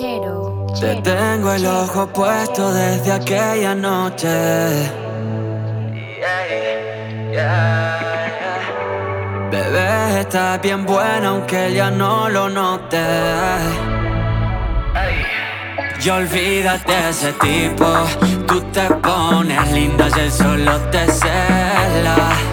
Te tengo el ojo puesto desde aquella noche. Bebé, estás bien buena aunque ya no lo note. Y olvídate de ese tipo, tú te pones linda y él solo te cela.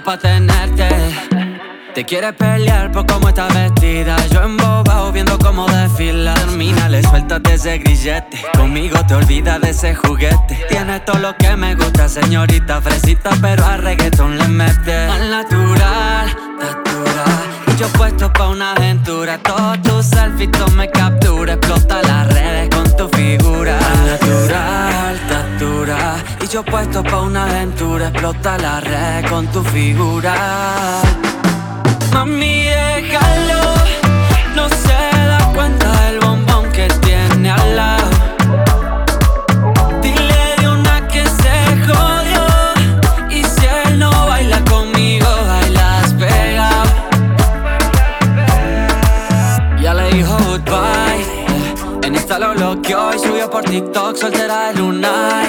da tenerte. Te quieres pelear por cómo está vestida. Yo en embobado viendo cómo desfila. Terminale, suéltate ese grillete. Conmigo te olvidas de ese juguete. Tienes todo lo que me gusta, señorita fresita, pero a reggaeton le metes. Al natural, natural muchos puesto pa' una aventura. Todos tus selfies, me captura. Explota las redes con tu figura. Natural, altura. Y yo puesto pa' una aventura. Explota las redes con tu figura. Mami, déjalo, no sé. que hoy subió por TikTok, soltera de luna.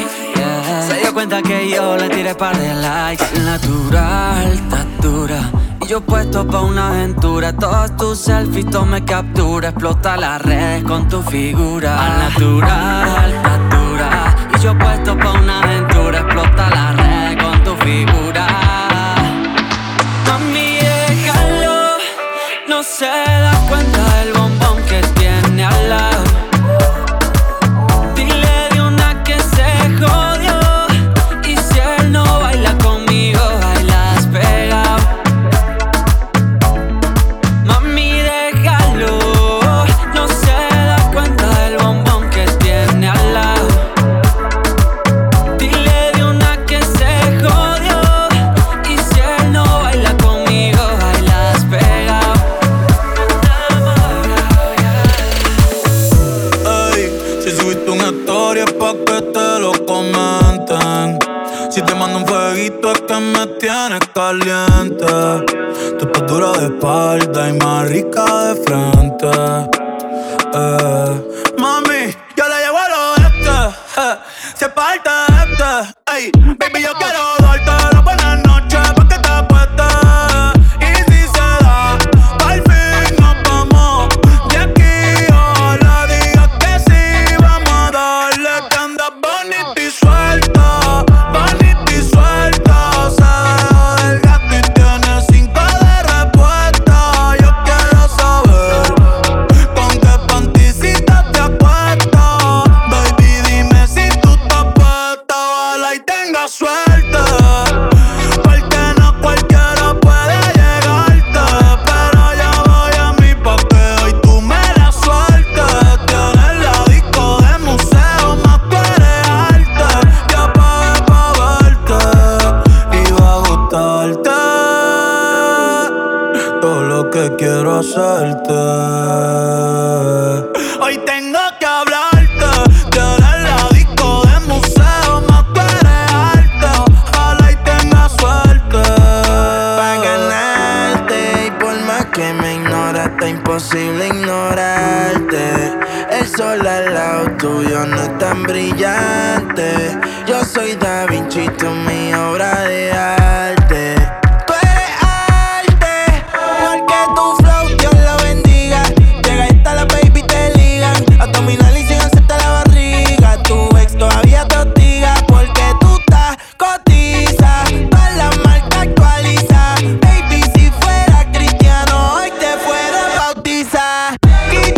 Se dio cuenta que yo le tiré par de likes. Natural, tatura. Y yo puesto pa' una aventura. Todos tus selfies, todo me captura. Explota las redes con tu figura. Ah. Natural, tatura. Y yo puesto pa' una aventura. Explota las redes con tu figura. Mami, déjalo, no se da. Get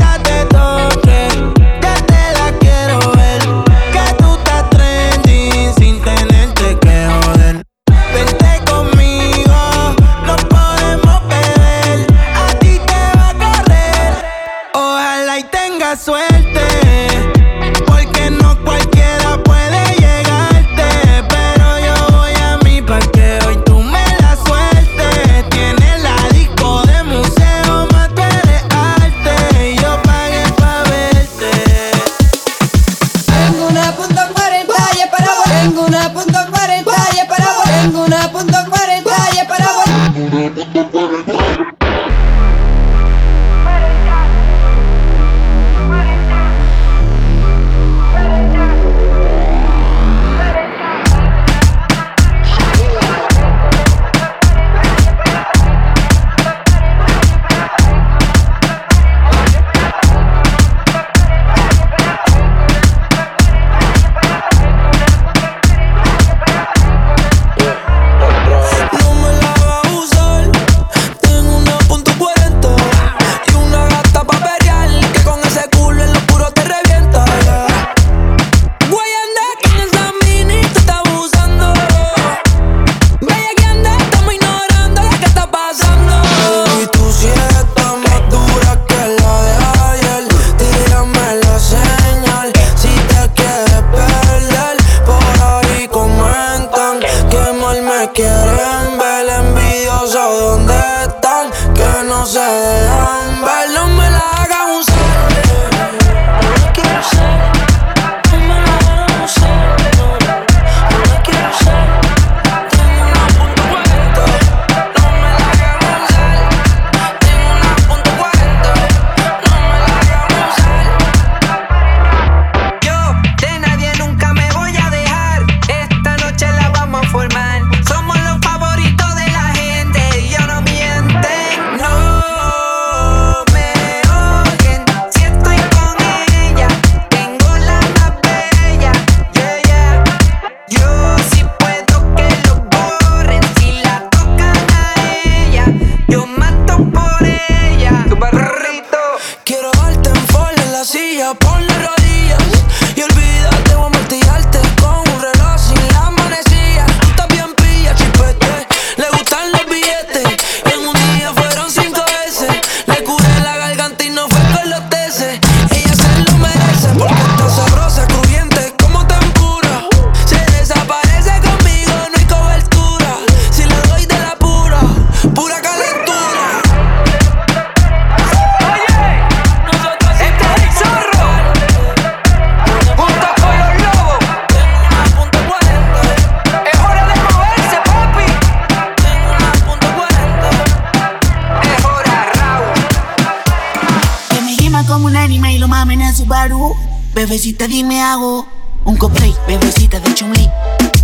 Bebecita, dime hago un cosplay, bebecita de Chumli.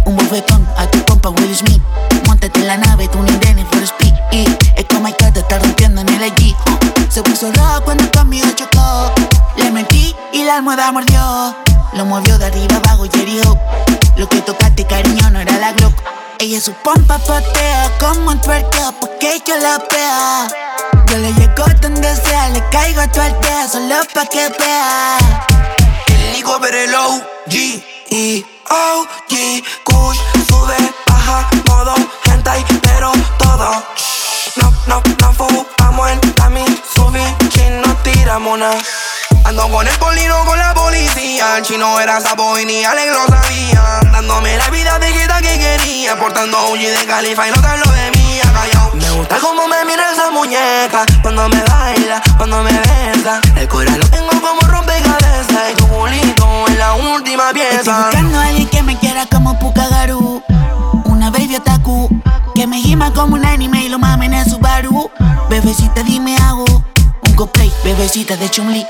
Un bofetón a tu compa Will Smith. Montate en la nave, tú ni for speed. Y es como hay que te está rompiendo en el allí. Se puso rojo cuando conmigo chocó. Le mentí y la almohada mordió. Lo movió de arriba abajo y herió. Lo que tocaste, cariño, no era la Glock. Ella su pompa patea como un twerkeo porque yo la pea. Yo le llego donde sea, le caigo a tu aldea solo pa' que vea. Nico Perelo, G, E, O, G, Kush, sube, baja, modo, hentai, pero todo. No, no, no fumamos en la Subi, chin, no tiramos nada. Ando con el polino con la policía. El chino era sapo y ni Alex sabía. Dándome la vida de que quería. Portando un de califa y no tan lo de mí. Callao. Me gusta cómo me mira esa muñeca. Cuando me baila, cuando me besa. El corazón lo tengo como rompecabezas. Y tu culito es la última pieza. Estoy buscando a alguien que me quiera como Pukagaru. Una baby otaku. Que me gima como un anime y lo mamen en su baru. Bebecita, dime hago. Un cosplay, bebecita de Chun-Li.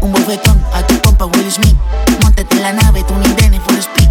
Un bofetón a tu compa Will Smith. Montate en la nave, tú ni for full speed.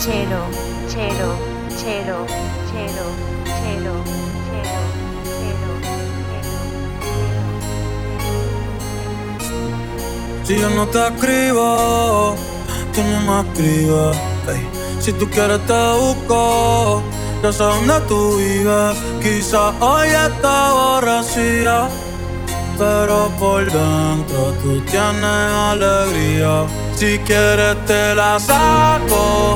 Chero. Chero, chero, chero, chero, chero, Si yo no te escribo, tú no me escribes. Si tú quieres te busco, ya sé dónde tú vives. Quizás hoy está aborrecida, pero por dentro tú tienes alegría. Si quieres te la saco,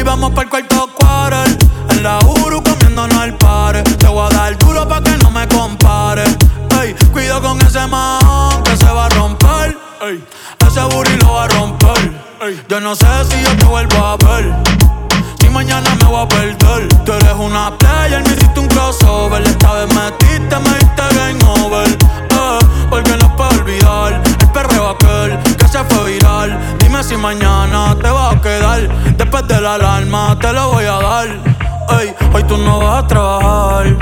Baby, vamos para el cuarto quarter. En la Uru comiéndonos el pare. Te voy a dar duro pa' que no me compare. Ey, cuido con ese man que se va a romper. Ey, ese booty lo va a romper. Yo no sé si yo te vuelvo a ver. Si mañana me voy a perder. Tú eres una player, me hiciste un crossover. Esta vez metiste, me diste game over. Eh, porque no puedo olvidar el perreo aquel que se fue viral. Si mañana te va a quedar. Después de la alarma te lo voy a dar. Ey, hoy tú no vas a trabajar.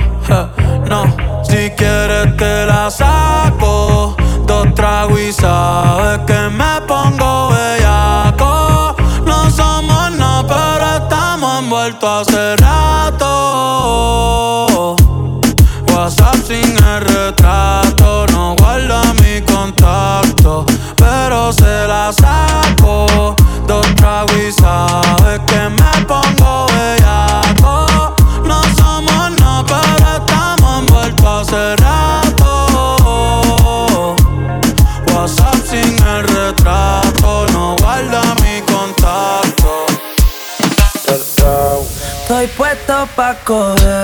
no, si quieres te la saco. Dos tragos y sabes que me pa'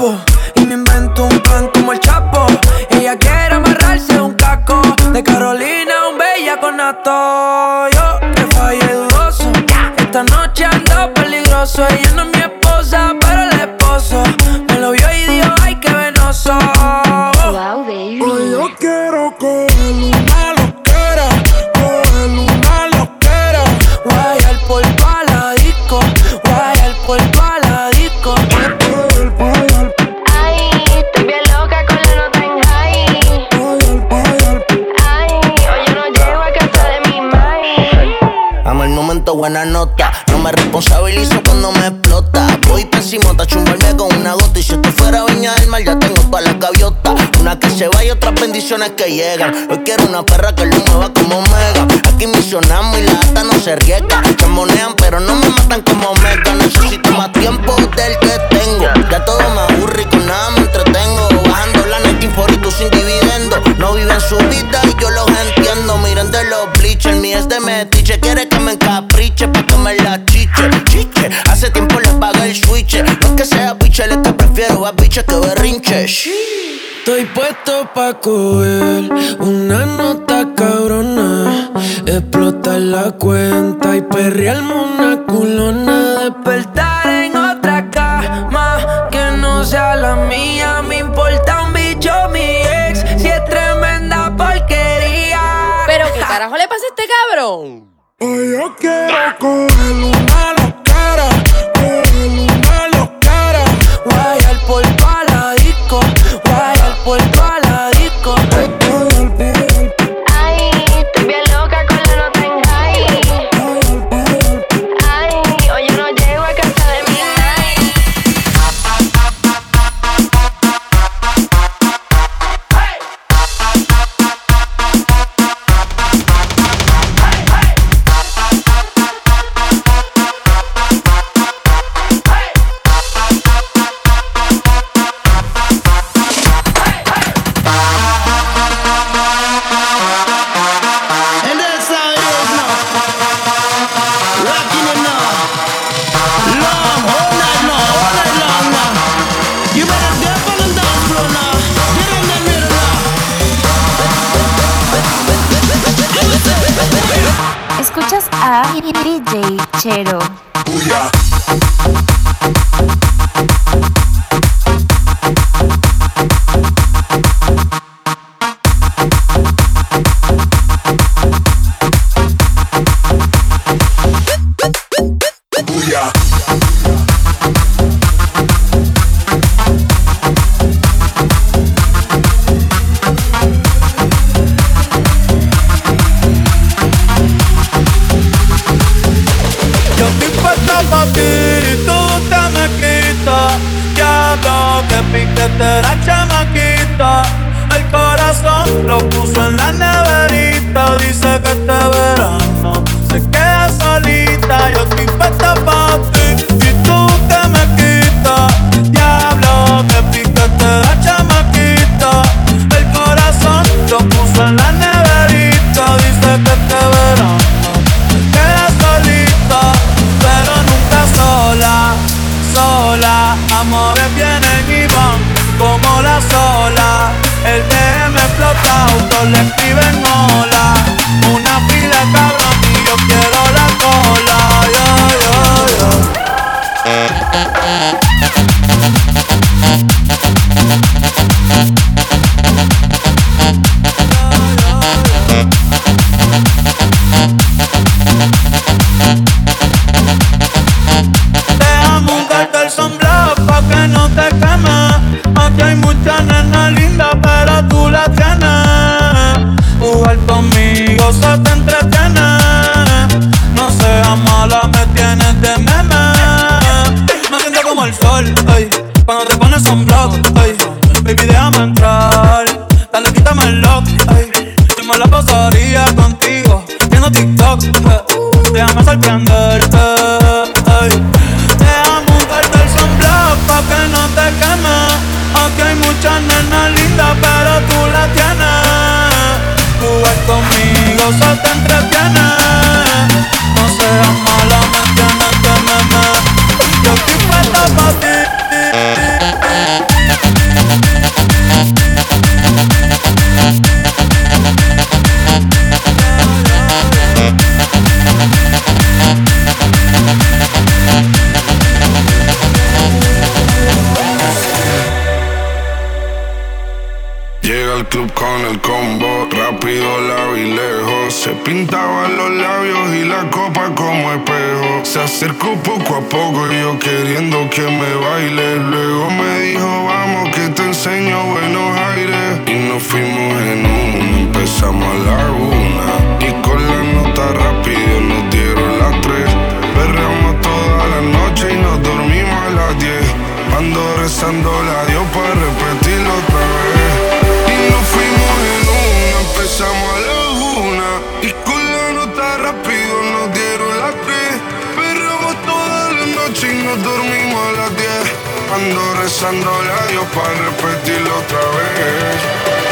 yo me buena nota. No me responsabilizo cuando me explota. Voy pésimo, a chumbarme con una gota. Y si esto fuera viña del mar, ya tengo todas las gaviotas. Una que se va y otras bendiciones que llegan. Hoy quiero una perra que lo mueva como mega. Aquí misionamos y la ata no se riega. Se monean, pero no me matan como mega. Necesito más tiempo del que tengo. Ya todo me aburre y con nada me entretengo. Bajando la net y tú sin dividendo. No viven su vida y yo los entiendo. Miren de los bleachers, mi es de metiche. Quiere que me encapriche pa' me la chiche. Chiche, hace tiempo le pagué el switch. No que sea biche, es que prefiero a biche que berrinche. Estoy puesto pa' coger una nota cabrona. Explotar la cuenta y perrearme una culona. Despertar este cabrón? Hoy yo quiero coger reloj. Ay, yo me la pasaría contigo, viendo TikTok. Eh, déjame sorprenderte. Ay, déjame untarte el sunblock pa' que no te queme. Aquí hay muchas nenas lindas, pero tú la tienes. Jugar conmigo, se te entre loco y yo queriendo que me baile. rozando labios para repetirlo otra vez.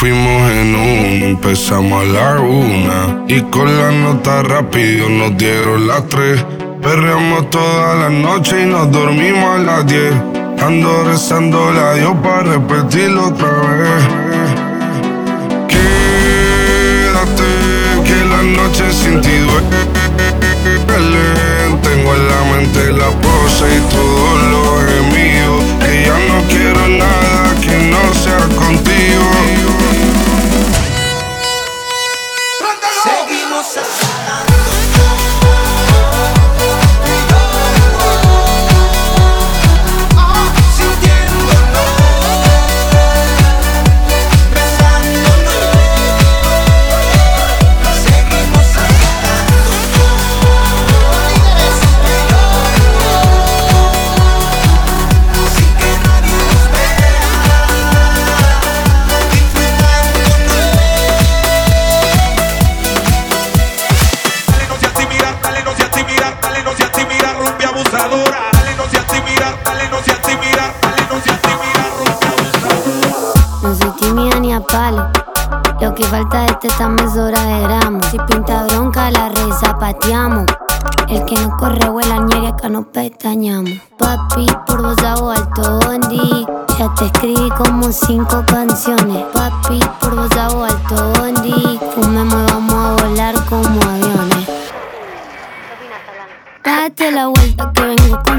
Fuimos en un, empezamos a la una. Y con la nota rápido nos dieron las tres. Perreamos toda la noche y nos dormimos a las diez. Ando rezando la Dios para repetirlo otra vez. Quédate, que la noche sin ti duele. Tengo en la mente la pose y todo lo esta mesura de gramos. Si pinta bronca, la red zapateamos. El que no corre vuela ñeri, acá no pestañamos. Papi, por vos hago alto bondi. Ya te escribí como cinco canciones. Papi, por vos hago alto bondi. Fumemos, vamos a volar como aviones. Date la vuelta que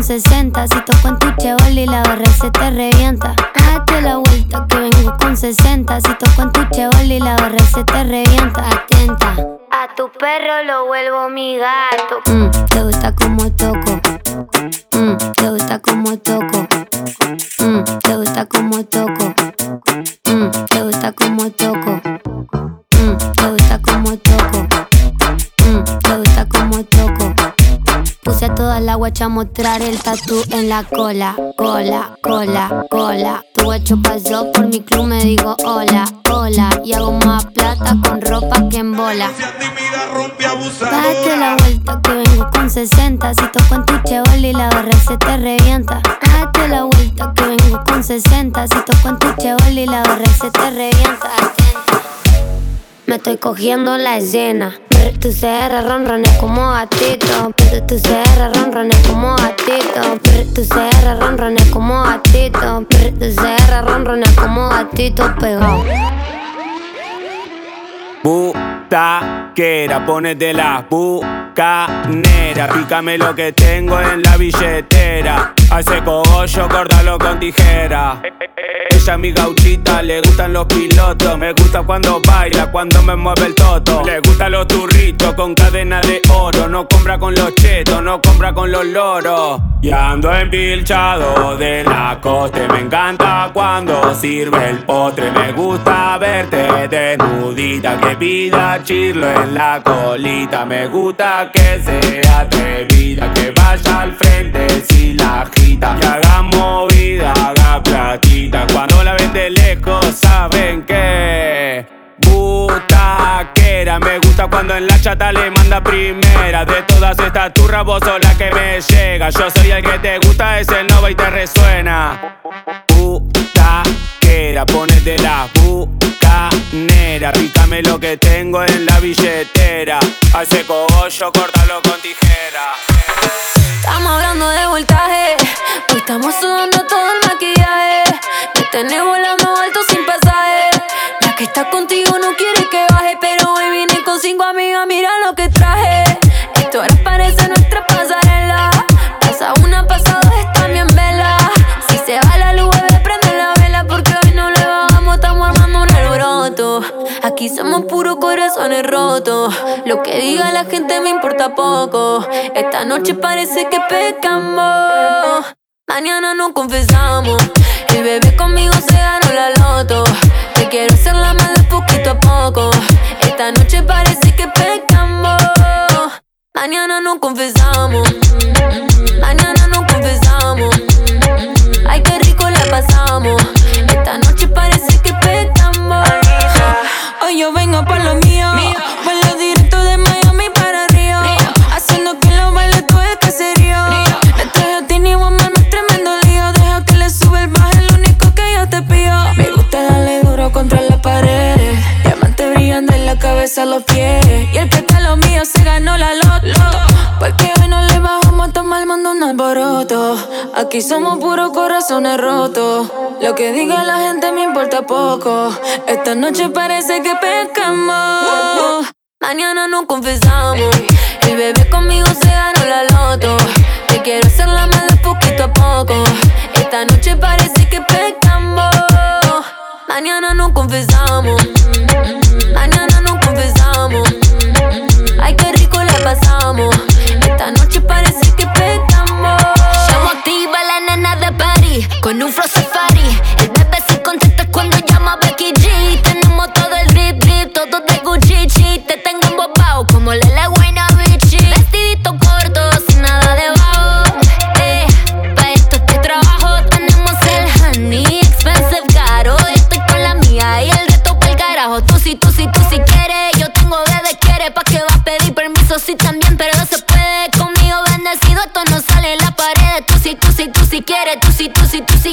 con 60. Si toco en tu y la barra se te revienta. Date la vuelta que vengo con 60. Si toco en tu y la barra se te revienta. Atenta. A tu perro lo vuelvo mi gato. Mm, te gusta como toco. Mm, te gusta como toco. Mm, te gusta como toco. Mm, te gusta como toco. Toda la guacha mostrar el tatu en la cola, cola, cola, cola. Tu guacho pasó por mi club, me digo hola, hola. Y hago más plata con ropa que en bola. Date la vuelta que vengo con 60. Si toco en tu chevol y la barra se te revienta. Date la vuelta que vengo con 60. Si toco en tu chevol y la barra se te revienta. Me estoy cogiendo la escena. Tu CR ronrones como gatito. Tu CR ronrones como gatito. Tu CR ronrones como gatito. Tu CR ronrones como gatito pegado. Butaquera, ponete la bucanera. Pícame lo que tengo en la billetera. Hace cogollo, córdalo con tijera. Ella mi gauchita, le gustan los pilotos. Me gusta cuando baila, cuando me mueve el toto. Le gustan los turritos con cadena de oro. No compra con los chetos, no compra con los loros. Y ando empilchado de la coste. Me encanta cuando sirve el postre. Me gusta verte desnudita. Pida chirlo en la colita. Me gusta que sea atrevida. Que vaya al frente si la agita. Que haga movida, haga platita. Cuando la ven de lejos, saben que. Butaquera, me gusta cuando en la chata le manda primera. De todas estas turras, vos sos la que me llega. Yo soy el que te gusta, es el nova y te resuena. Butaquera, ponete la bucanera. Pícame lo que tengo en la billetera. Hace cogollo, córtalo con tijera. Estamos hablando de voltaje. Hoy estamos sudando todo el maquillaje. Me tenés volando alto sin pasaje. La que está contigo no quiere que baje. Pero hoy vine con cinco amigas, mira somos puros corazones rotos. Lo que diga la gente me importa poco. Esta noche parece que pecamos. Mañana no confesamos. El bebé conmigo se ganó la loto. Te quiero hacer la madre poquito a poco. Esta noche parece que pecamos. Mañana no confesamos. Mañana no confesamos. Ay, qué rico la pasamos. Esta noche parece mío, pa' lo mío. Vuelo directo de Miami para Río. Haciendo que lo baile todo el caserío. Río. A ti ni woman, un tremendo lío. Deja que le sube el baje, lo único que yo te pido. Me gusta darle duro contra las paredes. Diamante brillando en la cabeza, los pies. Y el que está lo mío se ganó la luz pared. Aquí somos puros corazones rotos. Lo que diga la gente me importa poco. Esta noche parece que pescamos. Mañana nos confesamos. El bebé conmigo se ganó la loto. Te quiero hacer la mala poquito a poco. Esta noche parece que pescamos. Mañana nos confesamos. Mañana nos confesamos. Ay, qué rico la pasamos. Esta noche parece flow safari. El bebé se contesta cuando llama Becky G. Tenemos todo el drip drip, todo de Gucci. Te tengo embobado como Lele Guayna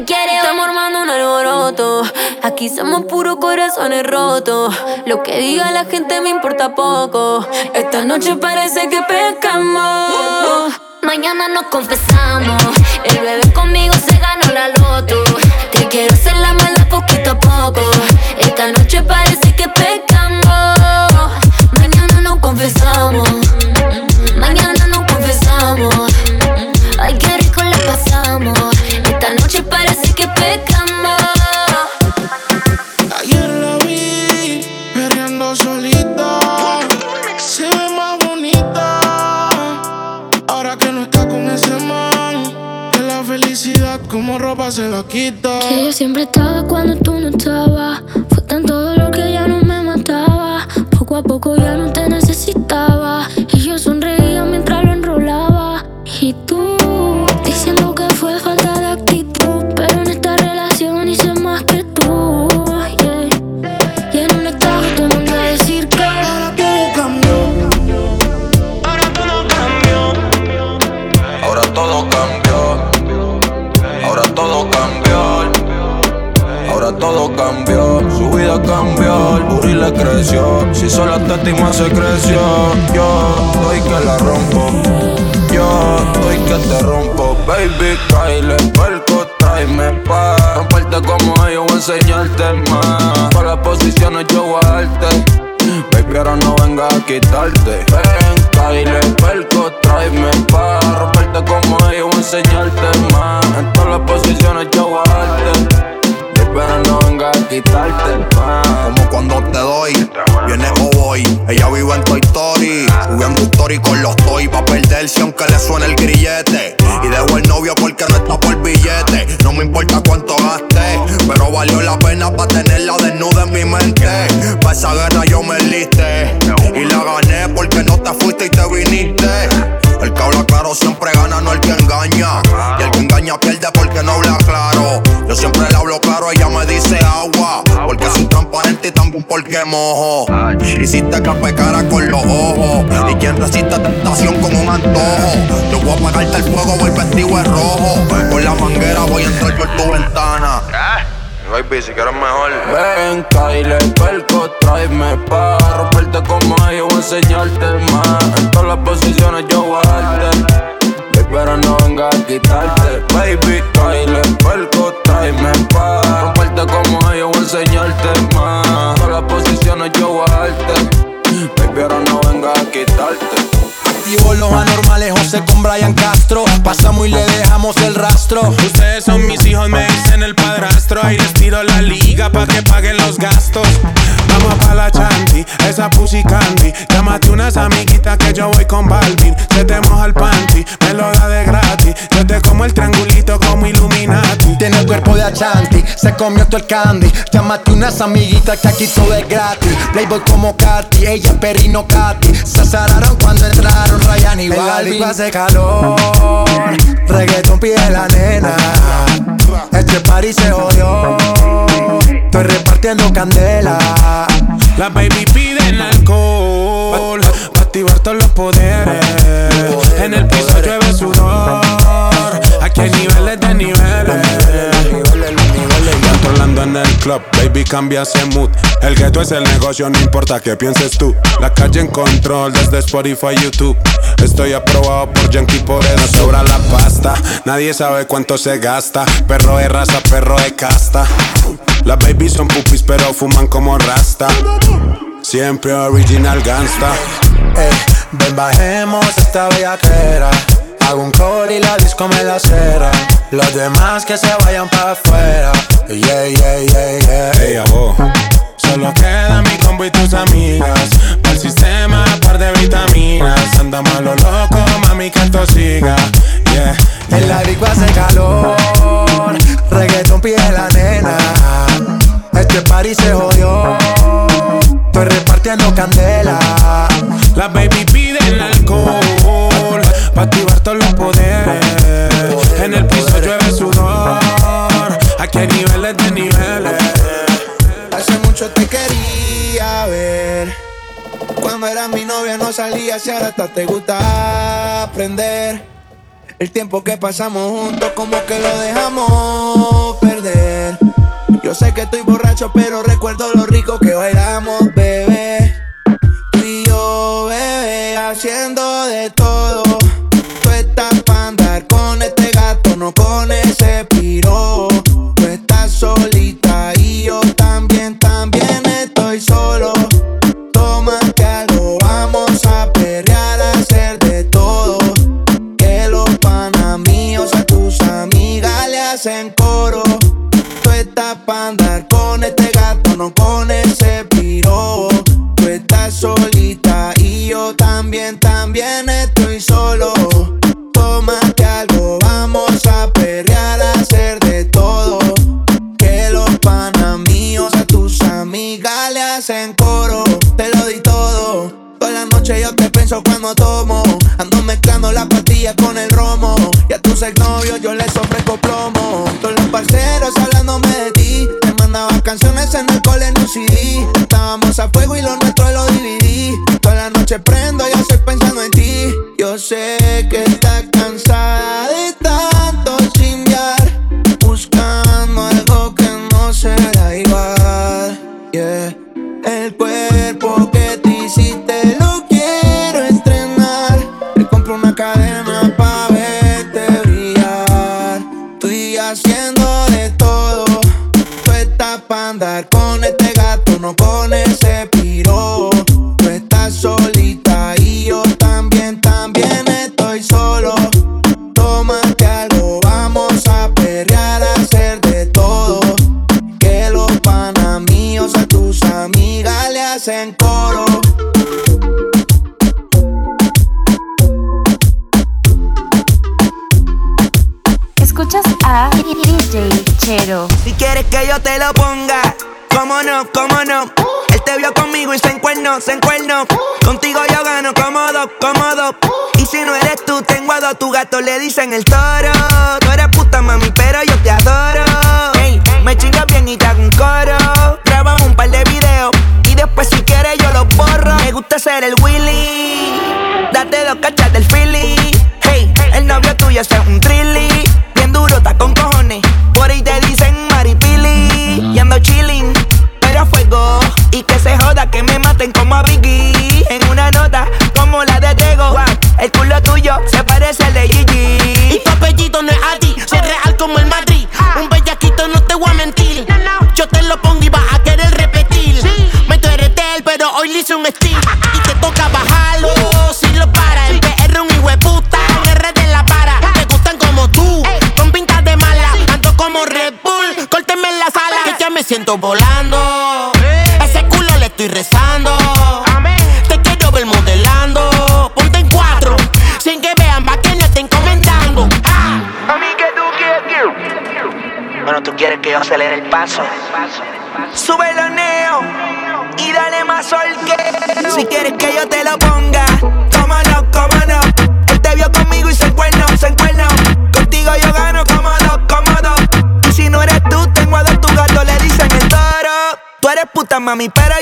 Estamos armando un alboroto. Aquí somos puros corazones rotos. Lo que diga la gente me importa poco. Esta noche parece que pescamos. Mañana nos confesamos. El bebé conmigo se se la quita. Que yo siempre estaba cuando tú no estabas. Fue tanto dolor que ya no me mataba. Poco a poco ya no cambió. Su vida cambió. El burri le creció. Si solo esta estima se creció. Yo doy que la rompo. Yo doy que te rompo. Baby, Kyle, perco, tráeme pa' romperte como yo voy enseñarte más. Por las posiciones yo voy a darte. Baby, ahora no venga a quitarte. Mojo. Hiciste café cara con los ojos. Y quien resiste tentación con un antojo. Yo voy a apagarte el fuego, voy vestido de rojo. Con la manguera voy a entrar por tu ventana. Baby, si quieres mejor. Ven, Kyle, perco, tráeme pa' romperte como yo voy a enseñarte más. En todas las posiciones yo voy a darte. Pero no venga a quitarte. Baby, Kyle, perco, tráeme pa' romperte como yo voy a enseñarte más. Yo voy a darte. Baby, ahora no venga a quitarte. Activo los anormales, José con Brian Castro. Pasamos y le dejamos el rastro. Ustedes son mis hijos, me dicen el padrastro. Ahí les tiro la liga pa' que paguen los gastos. Vamos pa' la chanti, esa pussy candy. Llámate unas amiguitas que yo voy con Balvin. Se te moja el panty, me lo da de gratis. Yo te como el triangulito como Illuminati. Tiene el cuerpo de Achanti, se comió todo el candy. Llámate unas amiguitas que aquí todo es gratis. Playboy como Katy, ella Perino Katy. Se azararon cuando entraron Ryan y Balvin. hace calor, reggaeton pide la nena. Este party se jodió, estoy repartiendo candela. Las baby piden alcohol Pa' activar todos los poderes En el piso llueve sudor Aquí hay niveles de niveles En el club, baby cambia ese mood El gueto es el negocio, no importa qué pienses tú La calle en control desde Spotify, YouTube Estoy aprobado por Yankee, por eso sobra la pasta. Nadie sabe cuánto se gasta. Perro de raza, perro de casta. Las babies son pupis, pero fuman como rasta. Siempre original gangsta. Eh, ven, bajemos esta bellaquera. Hago un call y la disco me la cera. Los demás que se vayan para afuera. Yeah, yeah, yeah, yeah. Hey, Solo queda mi combo y tus amigas. Para el sistema, par de vitaminas. Andamos a lo loco, mami, que esto siga. Yeah. En la disco hace calor. Reggaeton pide la nena. Este party se jodió. Estoy repartiendo candela. Y ahora hasta te gusta aprender. El tiempo que pasamos juntos como que lo dejamos perder. Yo sé que estoy borracho, pero recuerdo lo rico que bailamos, bebé. Tú y yo, bebé, haciendo de todo. Mandaba canciones en el cole en un CD. Estábamos a fuego y lo nuestro lo dividí. Toda la noche prendo, yo estoy pensando en ti. Yo sé que se encuernó. Contigo yo gano cómodo, cómodo. Y si no eres tú, tengo a dos. Tu gato le dicen el toro. Tú eres puta mami, pero yo te adoro. Ey, me chingas bien y te hago un coro. Grabamos un par de videos y después si quieres yo los borro. Me gusta ser el Willy. Date dos cachas del Philly. Hey, el novio tuyo es un trilly. Bien duro, está con cojones. Por ahí te dicen maripili. Y ando chilling, pero a fuego. Y que se joda que me Sube los neo y dale más sol que. Si quieres que yo te lo ponga, cómo no, cómo no. Él te vio conmigo y se encuernó, se encuernó. Contigo yo gano cómodo, cómodo. Y si no eres tú, tengo a dos tu gato, le dicen el toro. Tú eres puta mami, pero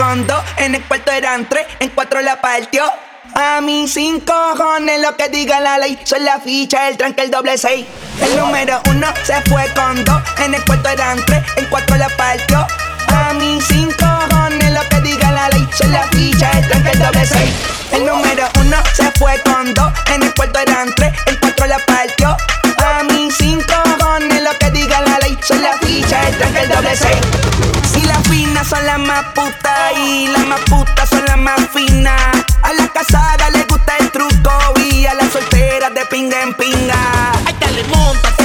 con dos, en el cuarto eran tres, en cuatro la partió. A mí sin cojones lo que diga la ley Son la ficha, el tranque, el doble seis. El número uno se fue con dos En el cuarto eran tres, en cuatro la partió. A mí sin cojones lo que diga la ley Son la ficha, el tranque, el doble seis. El número uno se fue con dos En el cuarto eran tres, en cuatro la partió. A mí cinco cojones lo que diga la ley Son la ficha, el tranque, el doble seis finas son las más putas y las más putas son las más finas. A las casadas les gusta el truco y a las solteras de pinga en pinga. Ahí te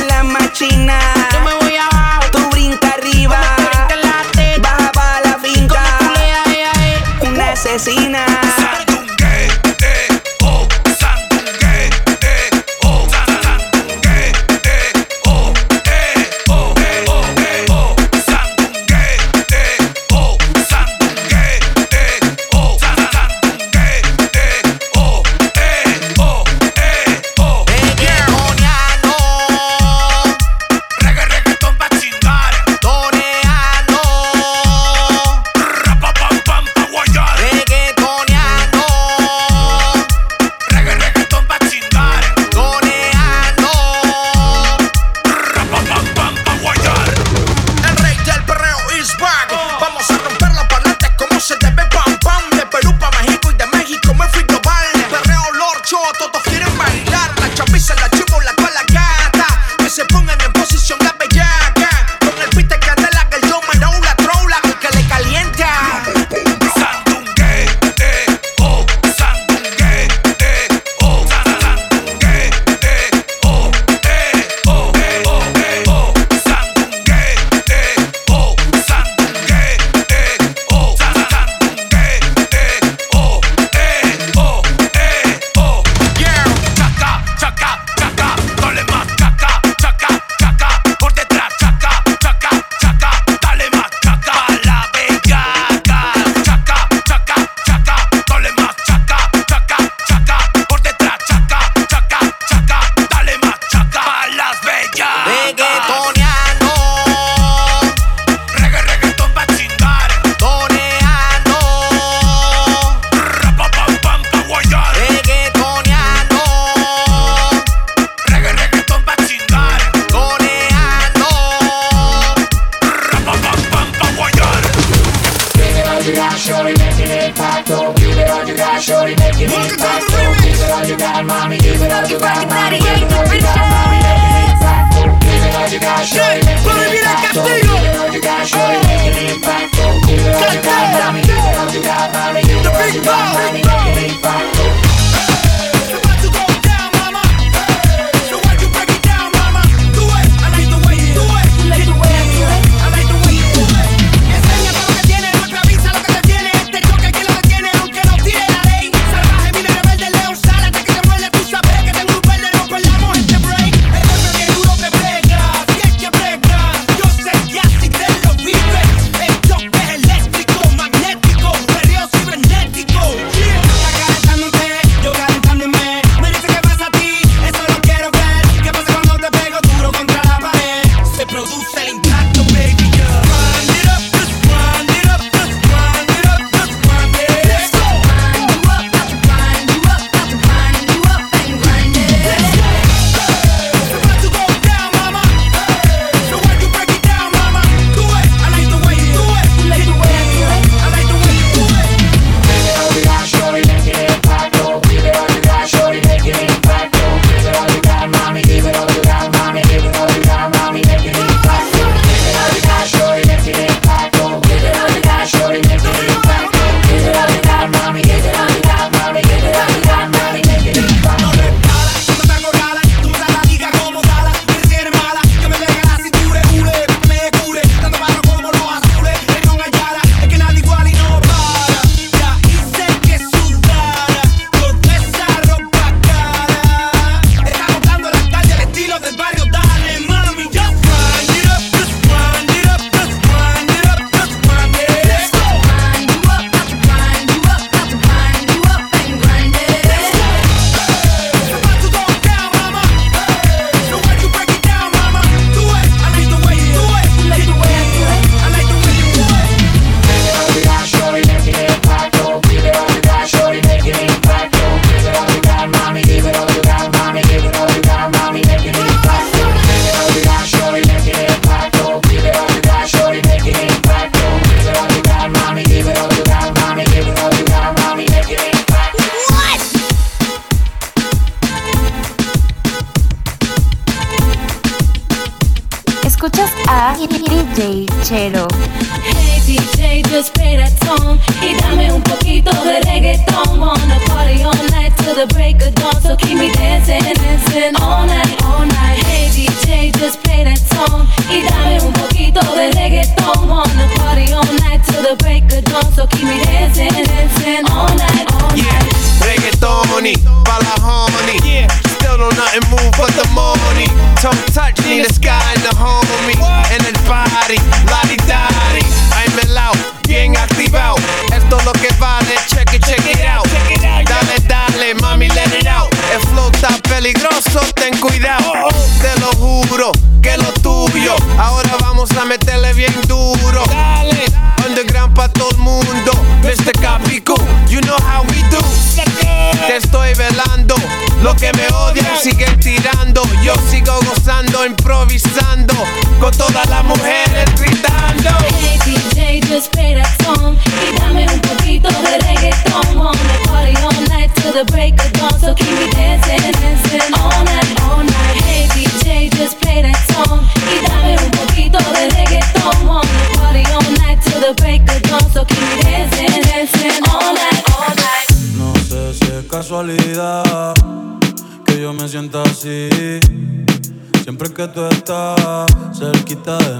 the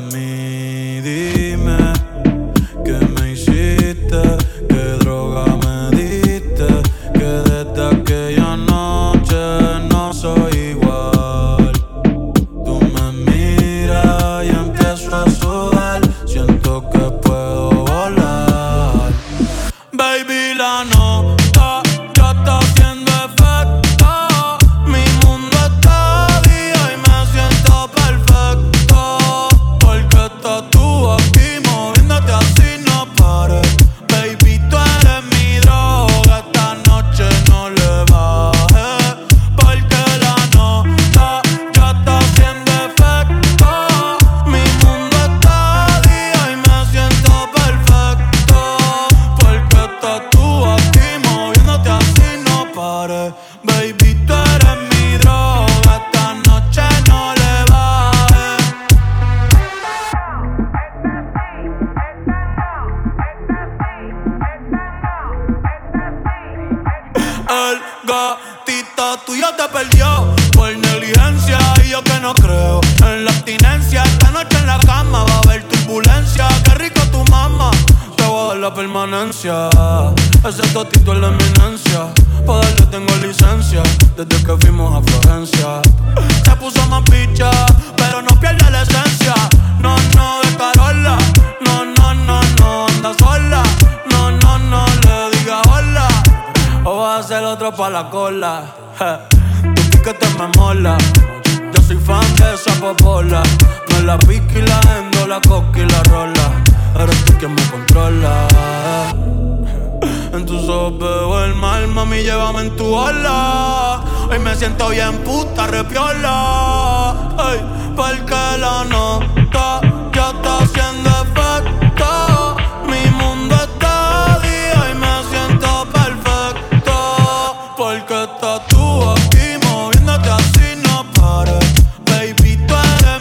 que tú aquí moviéndote así no pares. Baby,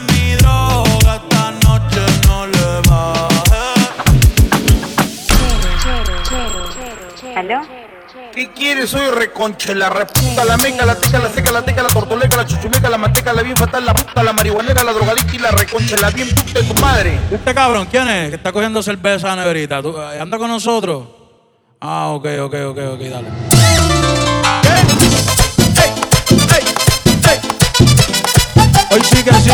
mi droga, esta noche no le ¿Qué quieres? Soy reconche, la reputa, la meca, la teca, la seca, la teca, la tortoleca, la chuchuleca, la manteca, la bien fatal, la puta, la marihuanera, la drogadicta y la reconche, la bien puta de tu madre. Este cabrón, ¿quién es? Que está cogiendo cerveza, neverita. ¿Tú, eh, ¿Anda con nosotros? Ah, ok, ok, ok, ok, dale. Hoy sí que sí.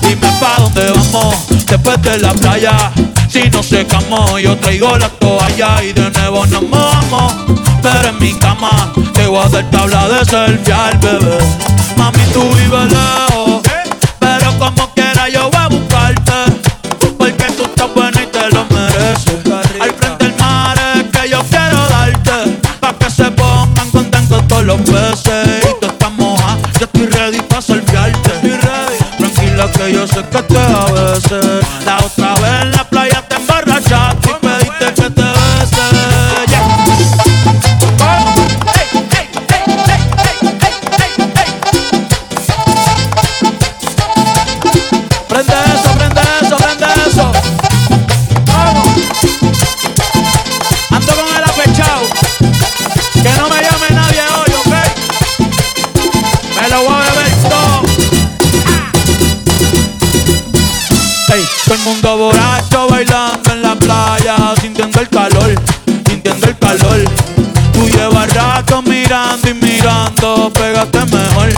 Dime pa' dónde vamos después de la playa. Si no se camó, yo traigo la toalla y de nuevo nos vamos. Pero en mi cama te voy a dar tabla de selfie al bebé. Mami, tú vívela se coquetea euh, a veces. La mundo borracho bailando en la playa, sintiendo el calor, sintiendo el calor. Tú llevas rato mirando y mirando, pégate mejor,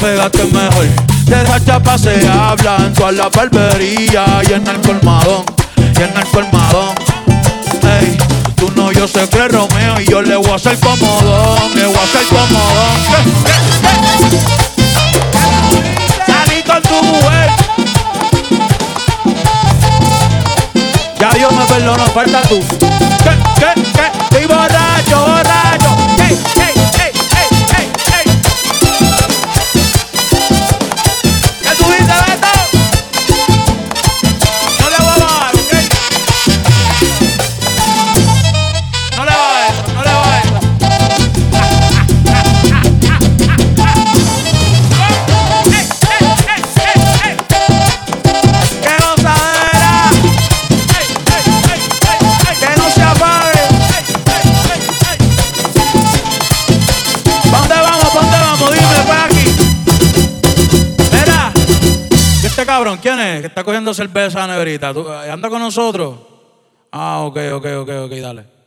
pégate mejor. De esa chapa se habla en toda la barbería y en el colmadón, y en el colmadón. Ey, tú no, yo sé que Romeo y yo le voy a hacer comodón, le voy a hacer comodón. Me perdonó, falta tú. ¿Qué, qué, está cogiendo cerveza negrita. ¿Tú- ¿Anda con nosotros? Ah, ok, ok, ok, ok, dale.